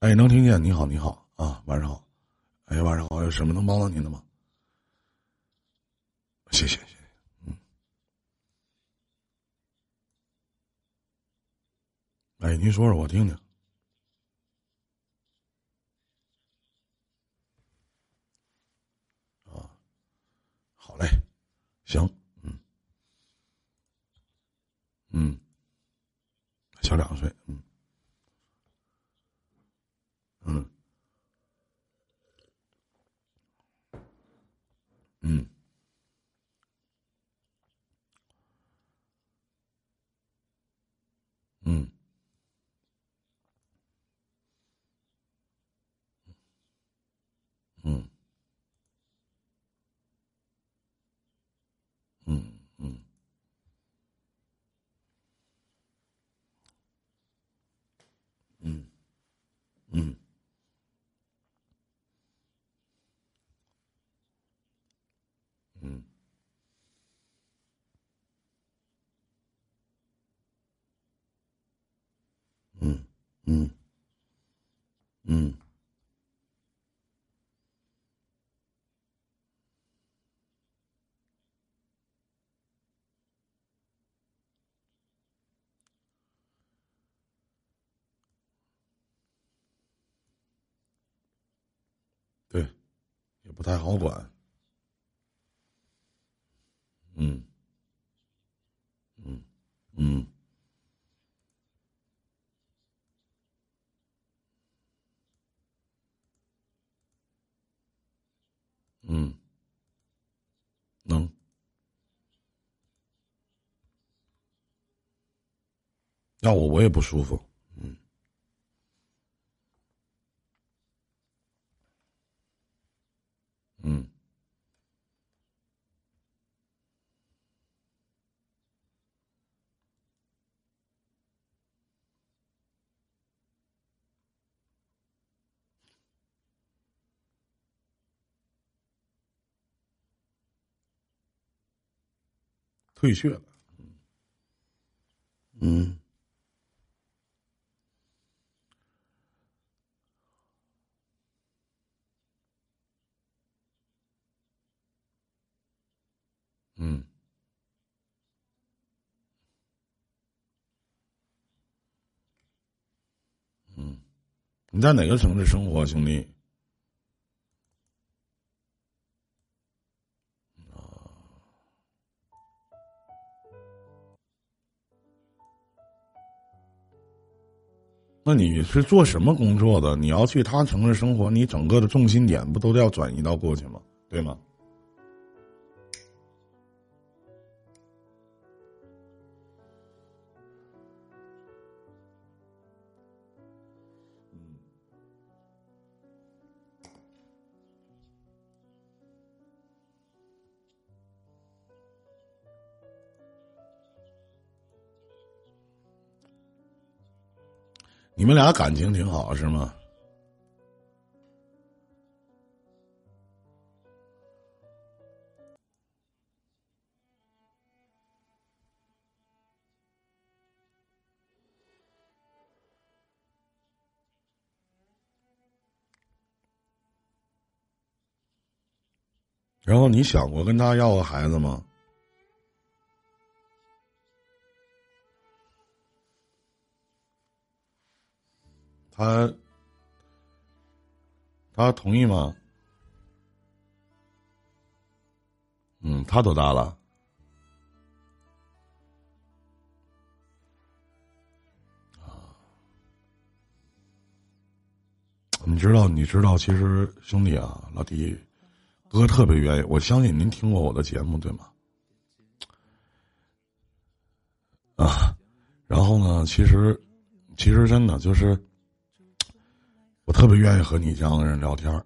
哎，能听见？你好，你好啊，晚上好。哎，晚上好，有什么能帮到您的吗？谢谢，谢谢。嗯。哎，您说说，我听听。啊，好嘞，行，嗯，嗯，小两岁，嗯。嗯，嗯，嗯，嗯，嗯，嗯，嗯，嗯。嗯，嗯，嗯，嗯，对，也不太好管。嗯，嗯，嗯，嗯，能，要我我也不舒服。嗯，嗯。退却了，嗯，嗯，嗯，你在哪个城市生活，兄弟？那你是做什么工作的？你要去他城市生活，你整个的重心点不都要转移到过去吗？对吗？你们俩感情挺好是吗？然后你想过跟他要个孩子吗？他，他同意吗？嗯，他多大了？啊，你知道？你知道？其实兄弟啊，老弟，哥特别愿意。我相信您听过我的节目，对吗？啊，然后呢？其实，其实真的就是。我特别愿意和你这样的人聊天儿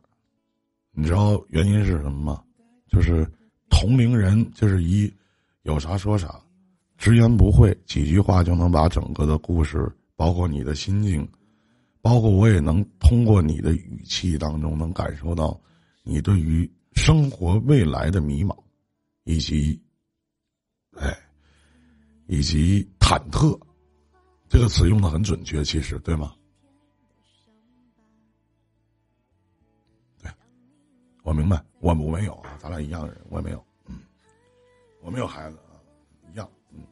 你知道原因是什么吗？就是同龄人就是一有啥说啥，直言不讳，几句话就能把整个的故事，包括你的心境，包括我也能通过你的语气当中能感受到你对于生活未来的迷茫，以及，哎，以及忐忑，这个词用的很准确，其实对吗？我明白，我我没有啊，咱俩一样的人，我也没有，嗯，我没有孩子啊，一样，嗯。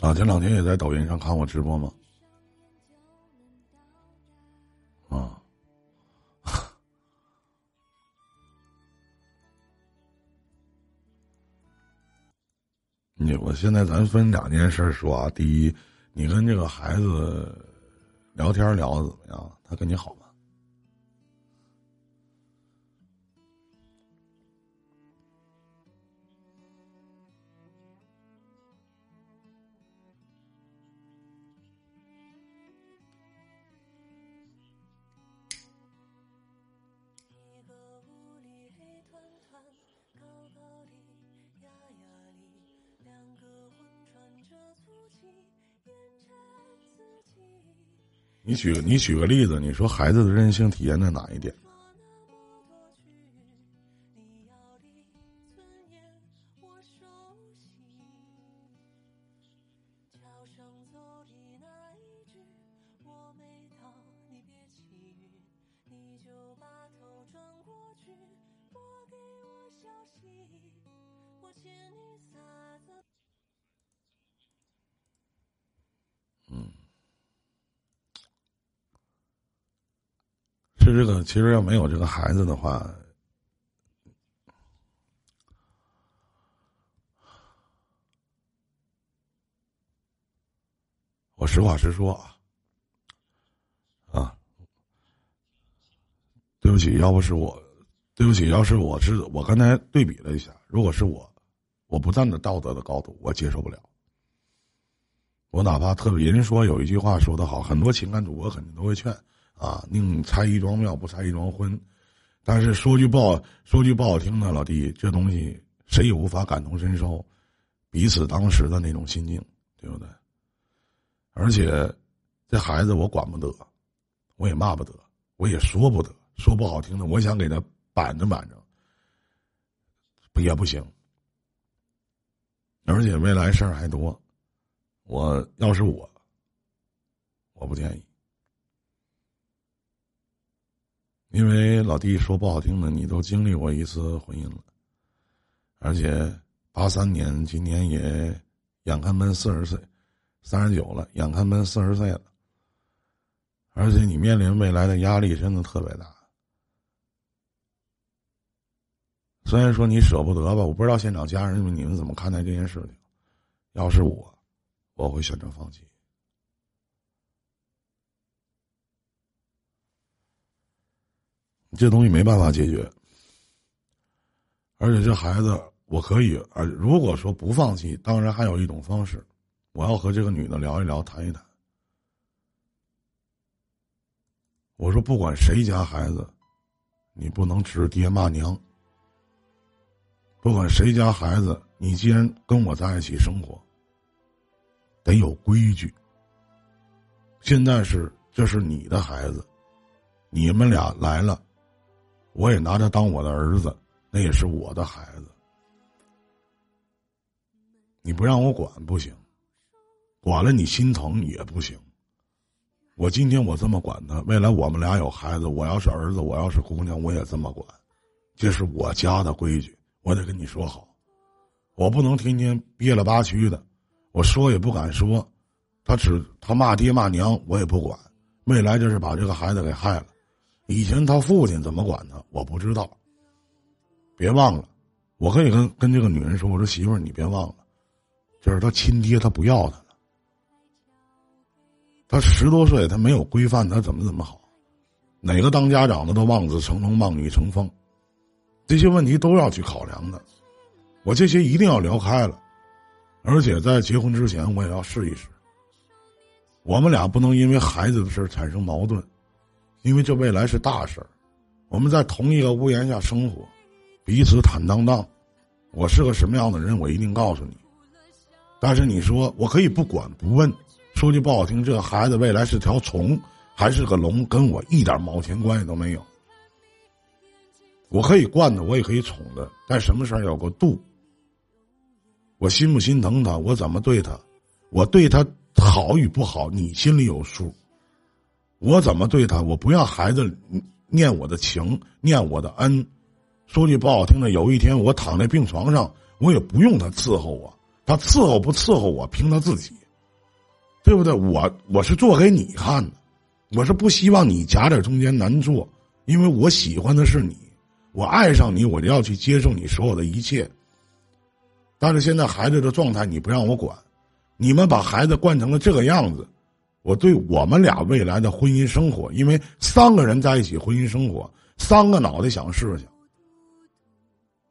啊，前两天也在抖音上看我直播吗？啊，你我现在咱分两件事说啊。第一，你跟这个孩子聊天聊的怎么样？他跟你好吗？你举个你举个例子，你说孩子的任性体现在哪一点？嗯这个，其实要没有这个孩子的话，我实话实说啊，啊，对不起，要不是我，对不起，要是我是我刚才对比了一下，如果是我，我不站在道德的高度，我接受不了。我哪怕特别人说有一句话说的好，很多情感主播肯定都会劝。啊，宁拆一桩庙，不拆一桩婚。但是说句不好，说句不好听的，老弟，这东西谁也无法感同身受彼此当时的那种心境，对不对？而且这孩子我管不得，我也骂不得，我也说不得。说不好听的，我想给他板着板着，也不行。而且未来事儿还多，我要是我，我不建议。因为老弟说不好听的，你都经历过一次婚姻了，而且八三年，今年也眼看奔四十岁，三十九了，眼看奔四十岁了，而且你面临未来的压力真的特别大。虽然说你舍不得吧，我不知道现场家人们你们怎么看待这件事情。要是我，我会选择放弃。这东西没办法解决，而且这孩子我可以，而如果说不放弃，当然还有一种方式，我要和这个女的聊一聊，谈一谈。我说，不管谁家孩子，你不能指爹骂娘。不管谁家孩子，你既然跟我在一起生活，得有规矩。现在是这是你的孩子，你们俩来了。我也拿他当我的儿子，那也是我的孩子。你不让我管不行，管了你心疼也不行。我今天我这么管他，未来我们俩有孩子，我要是儿子，我要是姑娘，我也这么管。这是我家的规矩，我得跟你说好。我不能天天憋了吧屈的，我说也不敢说。他只他骂爹骂娘，我也不管。未来就是把这个孩子给害了。以前他父亲怎么管他，我不知道。别忘了，我可以跟跟这个女人说：“我说媳妇儿，你别忘了，就是他亲爹，他不要他了。他十多岁，他没有规范，他怎么怎么好？哪个当家长的都望子成龙，望女成凤，这些问题都要去考量的。我这些一定要聊开了，而且在结婚之前，我也要试一试。我们俩不能因为孩子的事产生矛盾。”因为这未来是大事儿，我们在同一个屋檐下生活，彼此坦荡荡。我是个什么样的人，我一定告诉你。但是你说我可以不管不问，说句不好听，这个孩子未来是条虫还是个龙，跟我一点毛钱关系都没有。我可以惯的，我也可以宠的，但什么事儿有个度。我心不心疼他？我怎么对他？我对他好与不好，你心里有数。我怎么对他？我不让孩子念我的情，念我的恩。说句不好听的，有一天我躺在病床上，我也不用他伺候我，他伺候不伺候我，凭他自己，对不对？我我是做给你看的，我是不希望你夹在中间难做，因为我喜欢的是你，我爱上你，我就要去接受你所有的一切。但是现在孩子的状态你不让我管，你们把孩子惯成了这个样子，我对我们俩未来的婚姻生活，因为三个人在一起婚姻生活，三个脑袋想事情。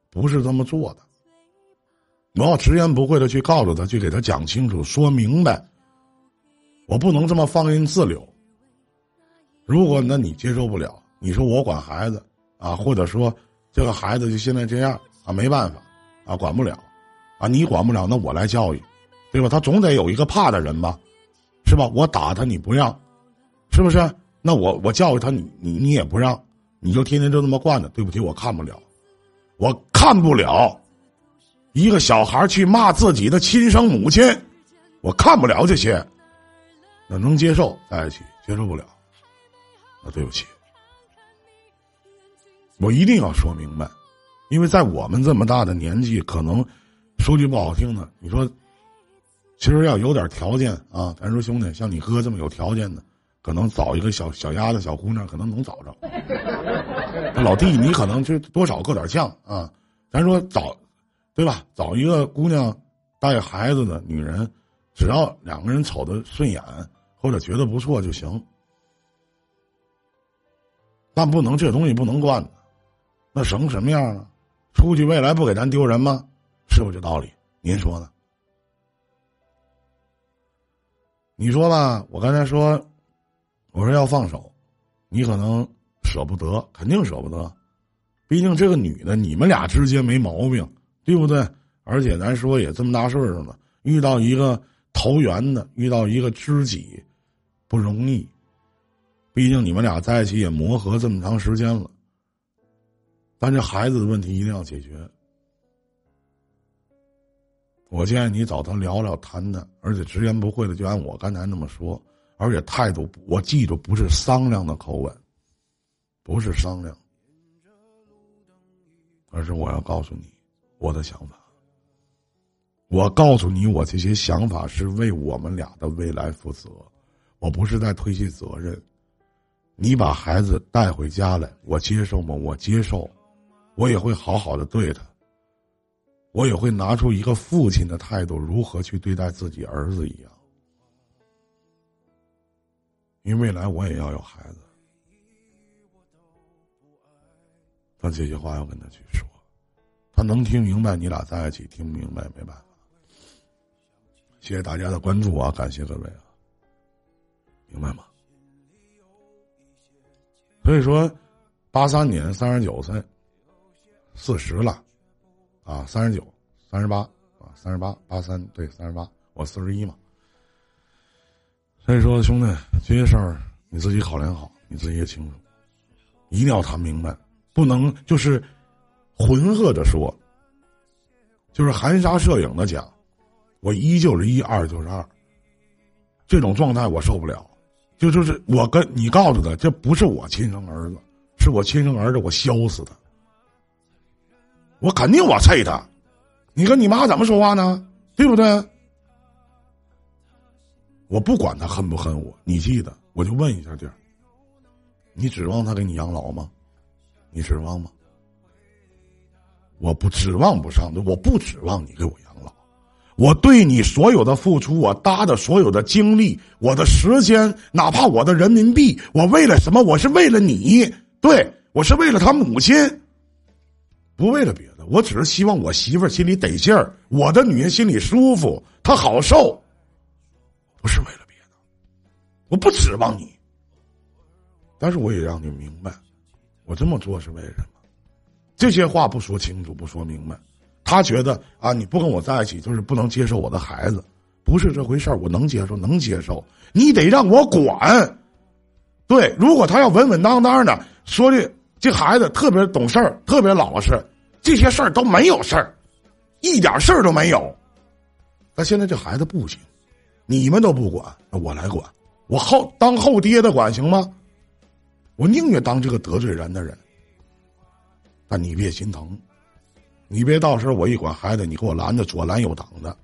不是这么做的，我要直言不讳的去告诉他，去给他讲清楚、说明白。我不能这么放任自流。如果那你接受不了，你说我管孩子啊，或者说这个孩子就现在这样啊，没办法啊，管不了啊，你管不了，那我来教育，对吧？他总得有一个怕的人吧，是吧？我打他你不让，是不是？那我我教育他你你你也不让，你就天天就这么惯着。对不起，我看不了。我看不了一个小孩去骂自己的亲生母亲，我看不了这些。那能接受在一起，接受不了，那对不起，我一定要说明白，因为在我们这么大的年纪，可能说句不好听的，你说，其实要有点条件啊，咱说兄弟，像你哥这么有条件的。可能找一个小小丫头、小姑娘，可能能找着。老弟，你可能就多少够点呛啊。咱说找，对吧？找一个姑娘带孩子的女人，只要两个人瞅得顺眼或者觉得不错就行。但不能这东西不能惯那成什么样啊？出去未来不给咱丢人吗？是不是这道理？您说呢？你说吧，我刚才说。我说要放手，你可能舍不得，肯定舍不得。毕竟这个女的，你们俩之间没毛病，对不对？而且咱说也这么大岁数了，遇到一个投缘的，遇到一个知己，不容易。毕竟你们俩在一起也磨合这么长时间了，但这孩子的问题一定要解决。我建议你找他聊聊、谈谈，而且直言不讳的，就按我刚才那么说。而且态度，我记住不是商量的口吻，不是商量，而是我要告诉你我的想法。我告诉你，我这些想法是为我们俩的未来负责，我不是在推卸责任。你把孩子带回家来，我接受吗？我接受，我也会好好的对他，我也会拿出一个父亲的态度，如何去对待自己儿子一样。因为未来我也要有孩子，但这些话要跟他去说，他能听明白，你俩在一起听不明白没办法。谢谢大家的关注啊，感谢各位啊，明白吗？所以说，八三年三十九岁，四十了，啊，三十九，三十八啊，三十八，八三对三十八，我四十一嘛。所以说，兄弟，这些事儿你自己考量好，你自己也清楚，一定要谈明白，不能就是浑合着说，就是含沙射影的讲，我一就是一，二就是二，这种状态我受不了。就就是我跟你告诉他，这不是我亲生儿子，是我亲生儿子，我削死他，我肯定我啐他，你跟你妈怎么说话呢？对不对？我不管他恨不恨我，你记得，我就问一下弟儿，你指望他给你养老吗？你指望吗？我不指望不上的，我不指望你给我养老。我对你所有的付出，我搭的所有的精力，我的时间，哪怕我的人民币，我为了什么？我是为了你，对我是为了他母亲，不为了别我只是希望我媳妇儿心里得劲儿，我的女人心里舒服，她好受。不是为了别的，我不指望你，但是我也让你明白，我这么做是为什么。这些话不说清楚，不说明白，他觉得啊，你不跟我在一起就是不能接受我的孩子，不是这回事儿。我能接受，能接受，你得让我管。对，如果他要稳稳当当的说的，这孩子特别懂事儿，特别老实，这些事儿都没有事儿，一点事儿都没有。但现在这孩子不行，你们都不管，我来管，我后当后爹的管行吗？我宁愿当这个得罪人的人。但你别心疼，你别到时候我一管孩子，你给我拦着左拦右挡的，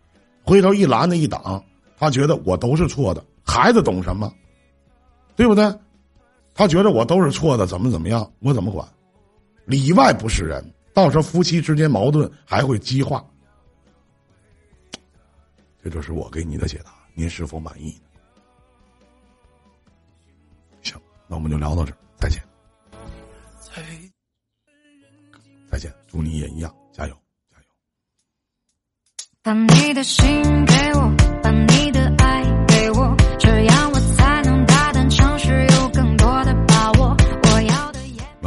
回头一拦着一挡，他觉得我都是错的。孩子懂什么？对不对？他觉得我都是错的，怎么怎么样？我怎么管？里外不是人，到时候夫妻之间矛盾还会激化。这就是我给你的解答，您是否满意？行，那我们就聊到这儿，再见。再见，祝你也一样，加油，加油。把你的心给我，把你的爱给我，这样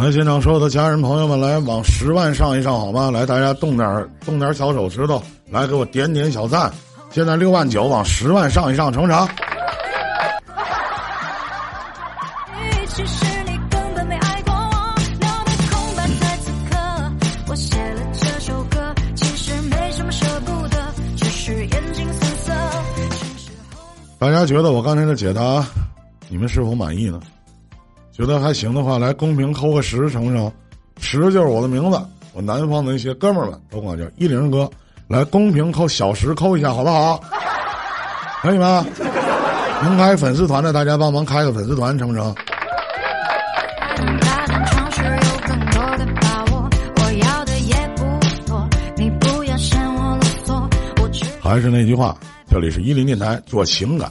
来，现场所有的家人朋友们，来往十万上一上，好吗？来，大家动点动点小手指头，来给我点点小赞。现在六万九，往十万上一上，成不成？大家觉得我刚才的解答，你们是否满意呢？觉得还行的话，来公屏扣个十，成不成？十就是我的名字，我南方的一些哥们儿们都管我叫一零哥。来公屏扣小十，扣一下好不好？可以吗？能开粉丝团的，大家帮忙开个粉丝团，成不成？还是那句话。这里是一林电台，做情感，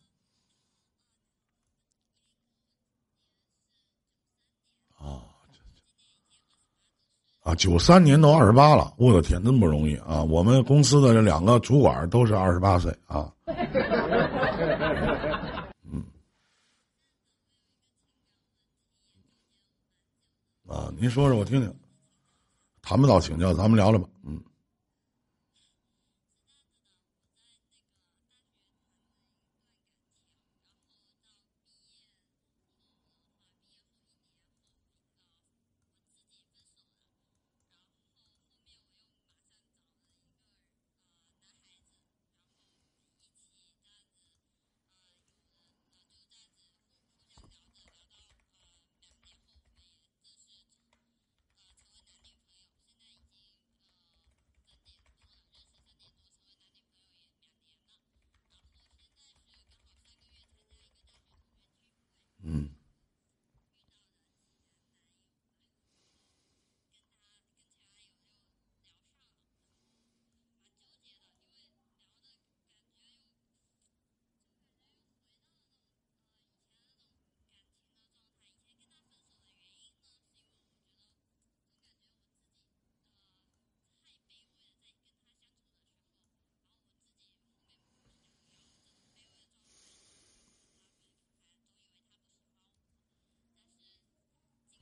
啊，九三年都二十八了，我的天，真不容易啊！我们公司的这两个主管都是二十八岁啊。嗯，啊，您说说我听听，谈不到请教，咱们聊聊吧。嗯。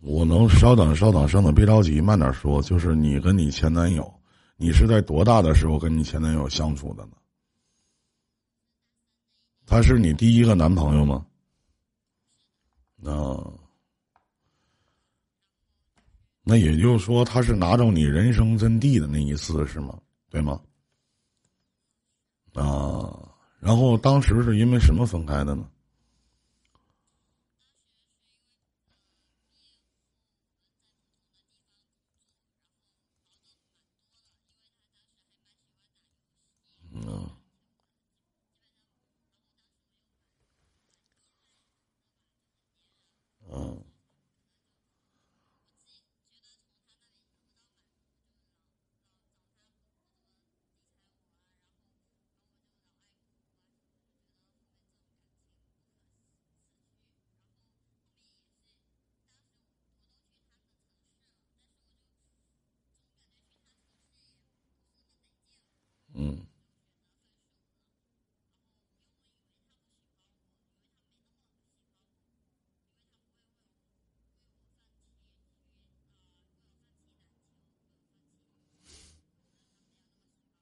我能稍等稍等稍等，别着急，慢点说。就是你跟你前男友，你是在多大的时候跟你前男友相处的呢？他是你第一个男朋友吗？那那也就是说，他是拿着你人生真谛的那一次是吗？对吗？啊，然后当时是因为什么分开的呢？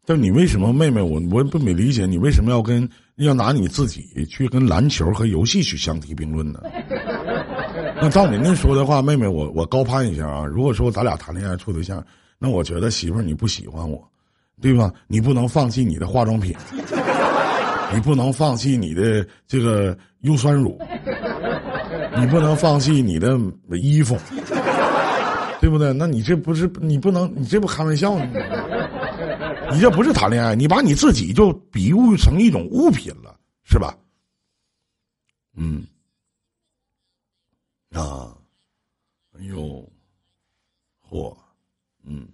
但你为什么，妹妹，我我不没理解你为什么要跟要拿你自己去跟篮球和游戏去相提并论呢？那照你那说的话，妹妹，我我高攀一下啊。如果说咱俩谈恋爱处对象，那我觉得媳妇儿你不喜欢我，对吧？你不能放弃你的化妆品，你不能放弃你的这个优酸乳，你不能放弃你的衣服，对不对？那你这不是你不能，你这不开玩笑呢？你这不是谈恋爱，你把你自己就比喻成一种物品了，是吧？嗯，啊，哎呦，嚯，嗯。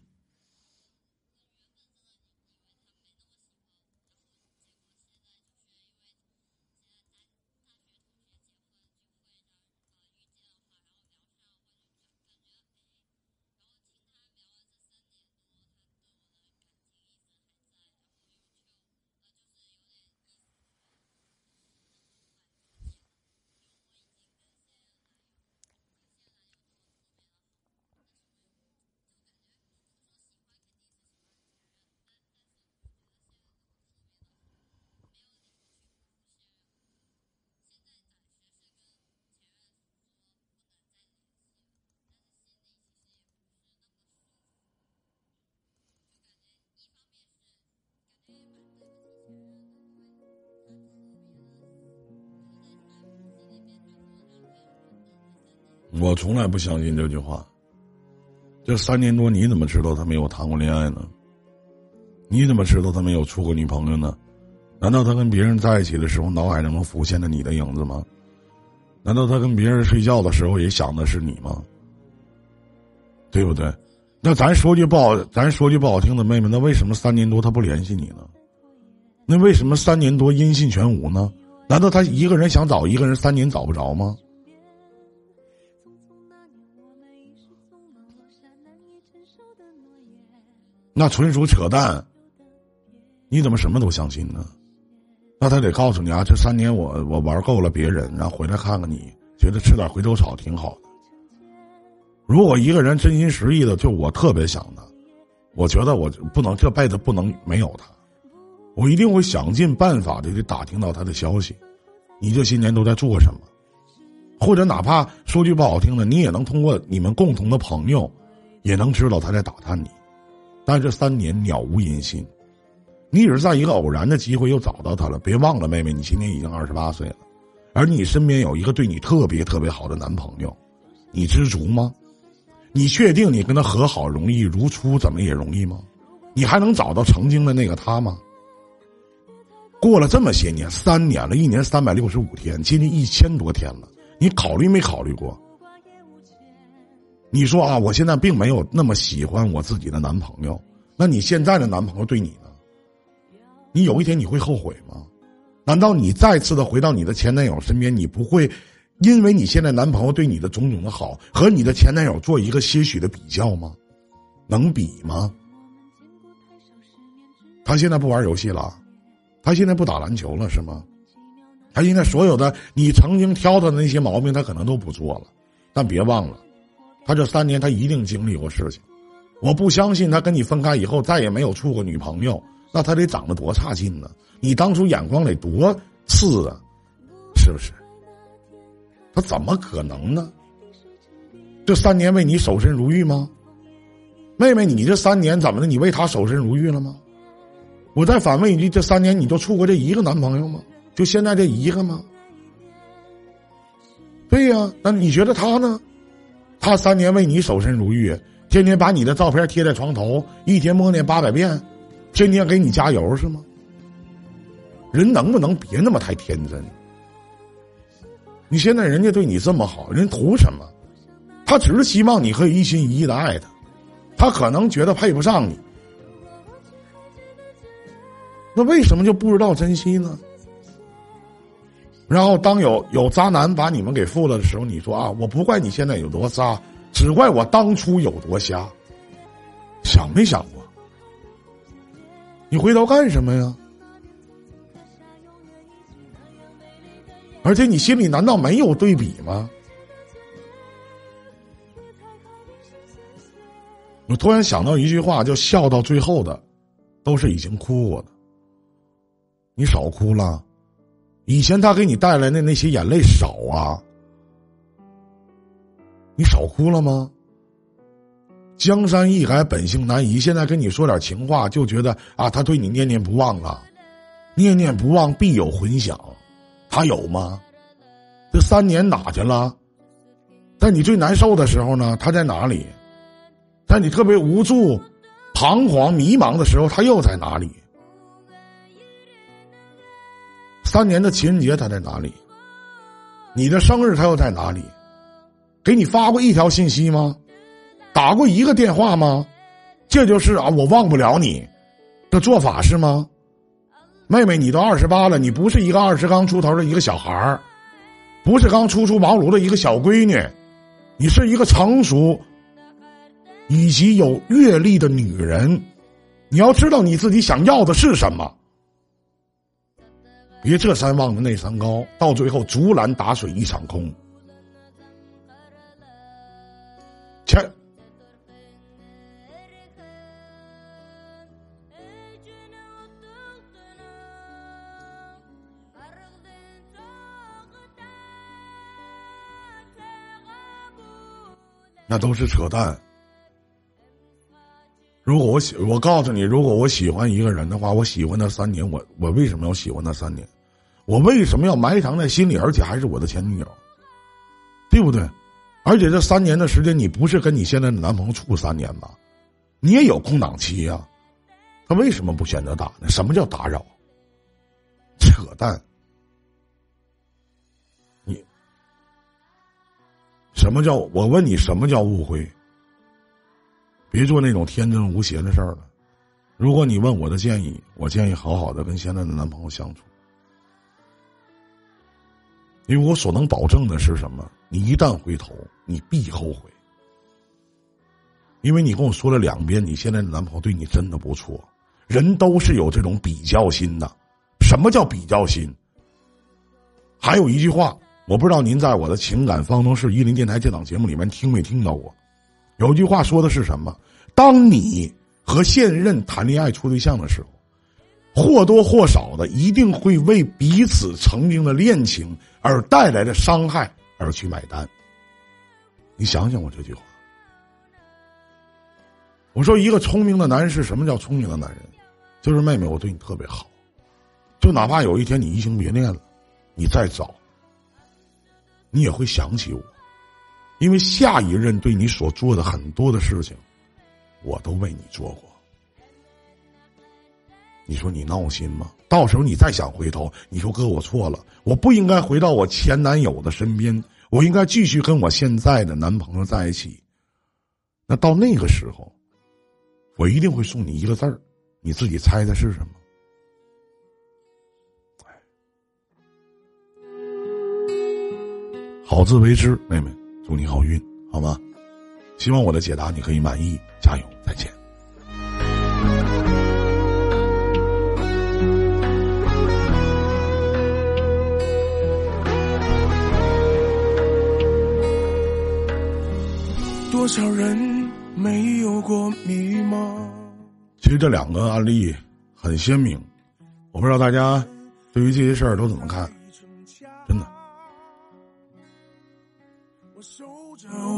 我从来不相信这句话。这三年多，你怎么知道他没有谈过恋爱呢？你怎么知道他没有处过女朋友呢？难道他跟别人在一起的时候，脑海中浮现着你的影子吗？难道他跟别人睡觉的时候也想的是你吗？对不对？那咱说句不好，咱说句不好听的，妹妹，那为什么三年多他不联系你呢？那为什么三年多音信全无呢？难道他一个人想找一个人，三年找不着吗？那纯属扯淡！你怎么什么都相信呢？那他得告诉你啊，这三年我我玩够了别人，然后回来看看你，觉得吃点回头草挺好的。如果一个人真心实意的，就我特别想他，我觉得我不能这辈子不能没有他，我一定会想尽办法的去打听到他的消息。你这些年都在做什么？或者哪怕说句不好听的，你也能通过你们共同的朋友，也能知道他在打探你。但这三年鸟无音信，你只是在一个偶然的机会又找到他了。别忘了，妹妹，你今年已经二十八岁了，而你身边有一个对你特别特别好的男朋友，你知足吗？你确定你跟他和好容易，如初怎么也容易吗？你还能找到曾经的那个他吗？过了这么些年，三年了，一年三百六十五天，接近一千多天了，你考虑没考虑过？你说啊，我现在并没有那么喜欢我自己的男朋友，那你现在的男朋友对你呢？你有一天你会后悔吗？难道你再次的回到你的前男友身边，你不会因为你现在男朋友对你的种种的好和你的前男友做一个些许的比较吗？能比吗？他现在不玩游戏了，他现在不打篮球了是吗？他现在所有的你曾经挑的那些毛病，他可能都不做了，但别忘了。他这三年，他一定经历过事情。我不相信他跟你分开以后再也没有处过女朋友，那他得长得多差劲呢？你当初眼光得多次啊，是不是？他怎么可能呢？这三年为你守身如玉吗？妹妹，你这三年怎么的？你为他守身如玉了吗？我再反问一句：这三年你就处过这一个男朋友吗？就现在这一个吗？对呀，那你觉得他呢？他三年为你守身如玉，天天把你的照片贴在床头，一天默念八百遍，天天给你加油是吗？人能不能别那么太天真？你现在人家对你这么好，人图什么？他只是希望你可以一心一意的爱他，他可能觉得配不上你，那为什么就不知道珍惜呢？然后，当有有渣男把你们给负了的时候，你说啊，我不怪你现在有多渣，只怪我当初有多瞎。想没想过？你回头干什么呀？而且你心里难道没有对比吗？我突然想到一句话，就“笑到最后的，都是已经哭过的。你少哭了，以前他给你带来的那些眼泪少啊，你少哭了吗？江山易改，本性难移。现在跟你说点情话，就觉得啊，他对你念念不忘啊，念念不忘必有回响，他有吗？这三年哪去了？在你最难受的时候呢，他在哪里？在你特别无助、彷徨、迷茫的时候，他又在哪里？三年的情人节他在哪里？你的生日他又在哪里？给你发过一条信息吗？打过一个电话吗？这就是啊，我忘不了你的做法是吗？妹妹，你都二十八了，你不是一个二十刚出头的一个小孩儿，不是刚初出茅庐的一个小闺女，你是一个成熟以及有阅历的女人，你要知道你自己想要的是什么。别这山望着那山高，到最后竹篮打水一场空。切。那都是扯淡。如果我喜，我告诉你，如果我喜欢一个人的话，我喜欢他三年，我我为什么要喜欢他三年？我为什么要埋藏在心里，而且还是我的前女友？对不对？而且这三年的时间，你不是跟你现在的男朋友处三年吗？你也有空档期呀。他为什么不选择打呢？什么叫打扰？扯淡！你什么叫？我问你，什么叫误会？别做那种天真无邪的事儿了。如果你问我的建议，我建议好好的跟现在的男朋友相处，因为我所能保证的是什么？你一旦回头，你必后悔。因为你跟我说了两遍，你现在的男朋友对你真的不错。人都是有这种比较心的。什么叫比较心？还有一句话，我不知道您在我的情感方程式一零电台这档节目里面听没听到过。有句话说的是什么？当你和现任谈恋爱处对象的时候，或多或少的一定会为彼此曾经的恋情而带来的伤害而去买单。你想想我这句话。我说一个聪明的男人是什么叫聪明的男人？就是妹妹，我对你特别好，就哪怕有一天你移情别恋了，你再找，你也会想起我。因为下一任对你所做的很多的事情，我都为你做过。你说你闹心吗？到时候你再想回头，你说哥我错了，我不应该回到我前男友的身边，我应该继续跟我现在的男朋友在一起。那到那个时候，我一定会送你一个字儿，你自己猜猜是什么？好自为之，妹妹。祝你好运，好吗？希望我的解答你可以满意，加油，再见。多少人没有过迷茫？其实这两个案例很鲜明，我不知道大家对于这些事儿都怎么看。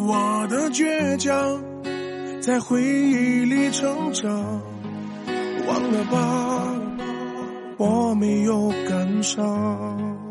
我的倔强，在回忆里成长。忘了吧，我没有感伤。